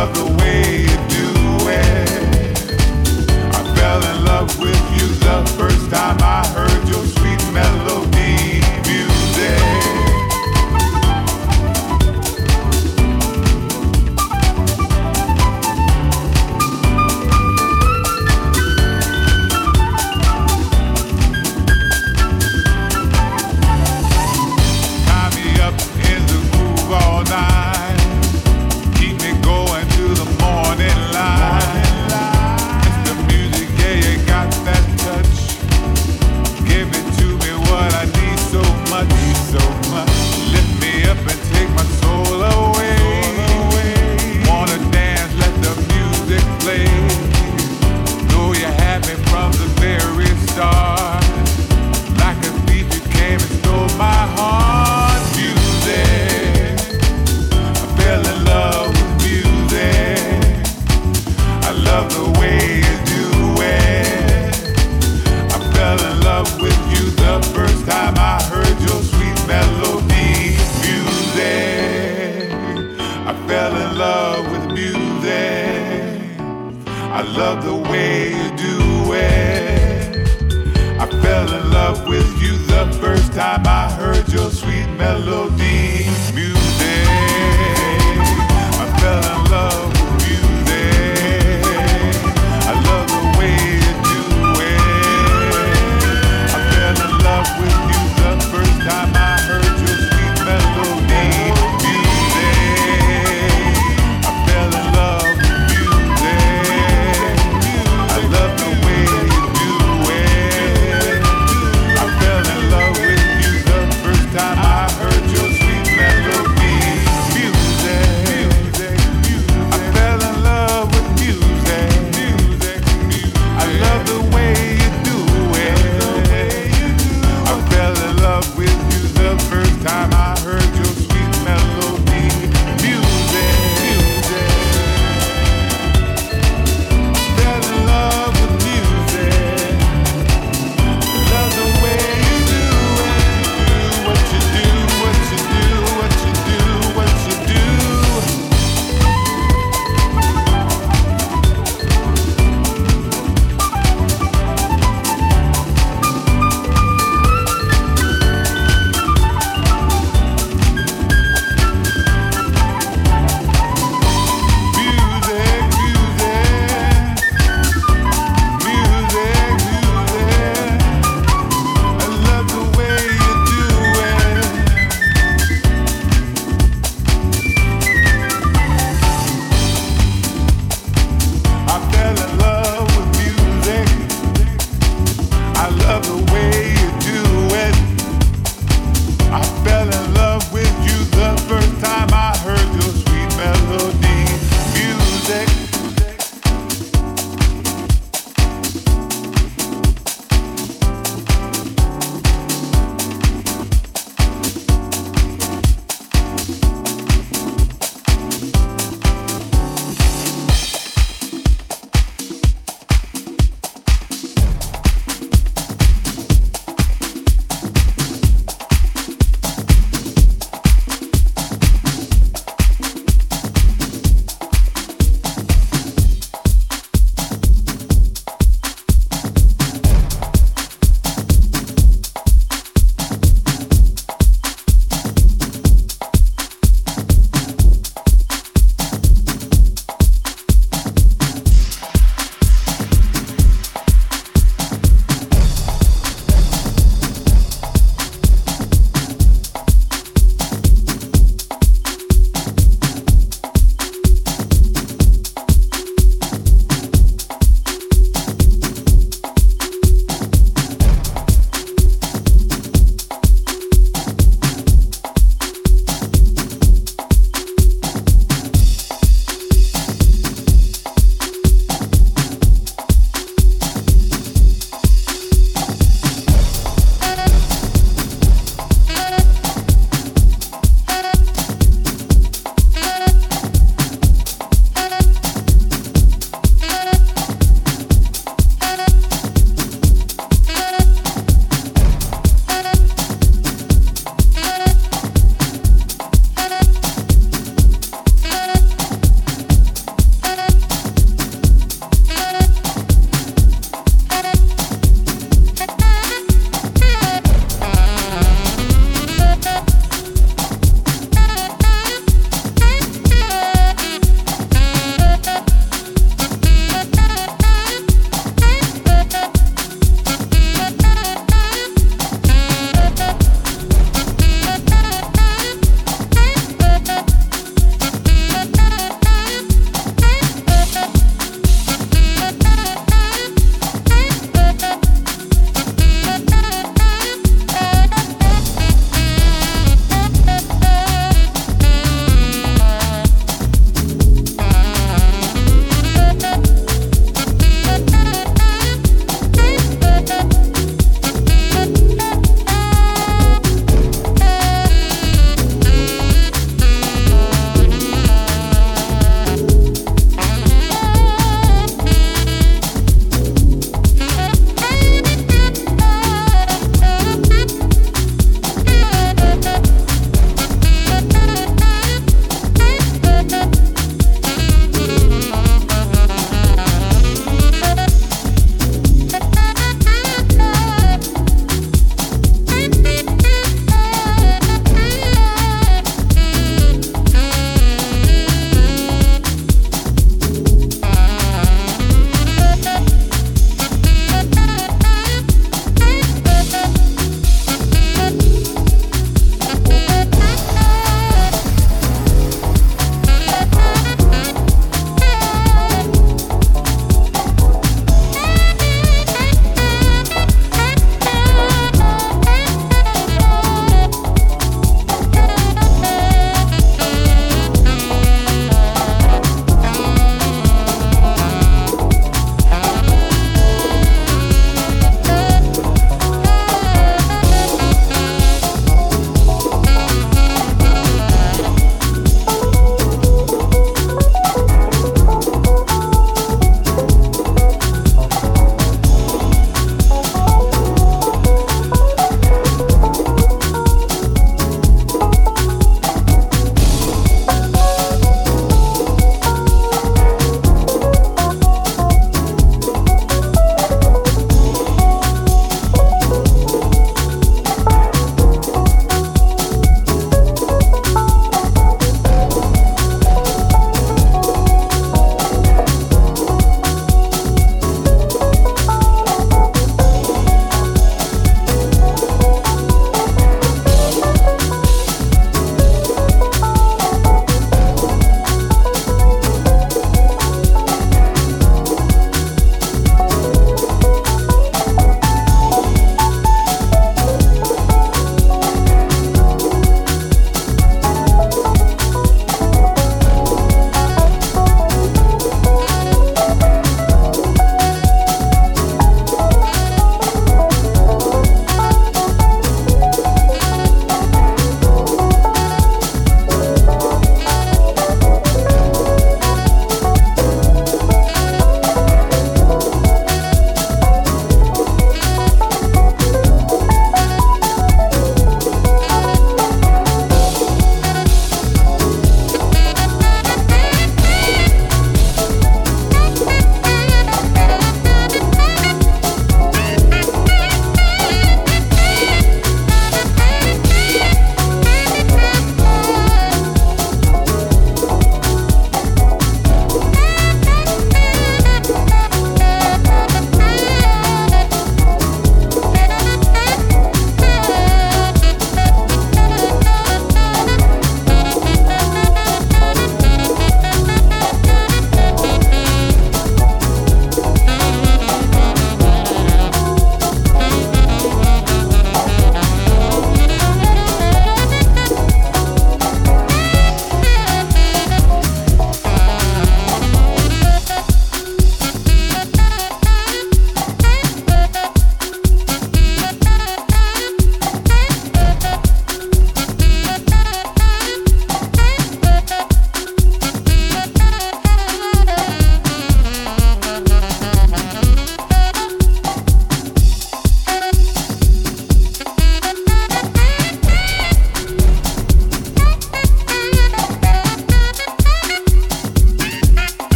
of the world.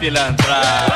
Voltar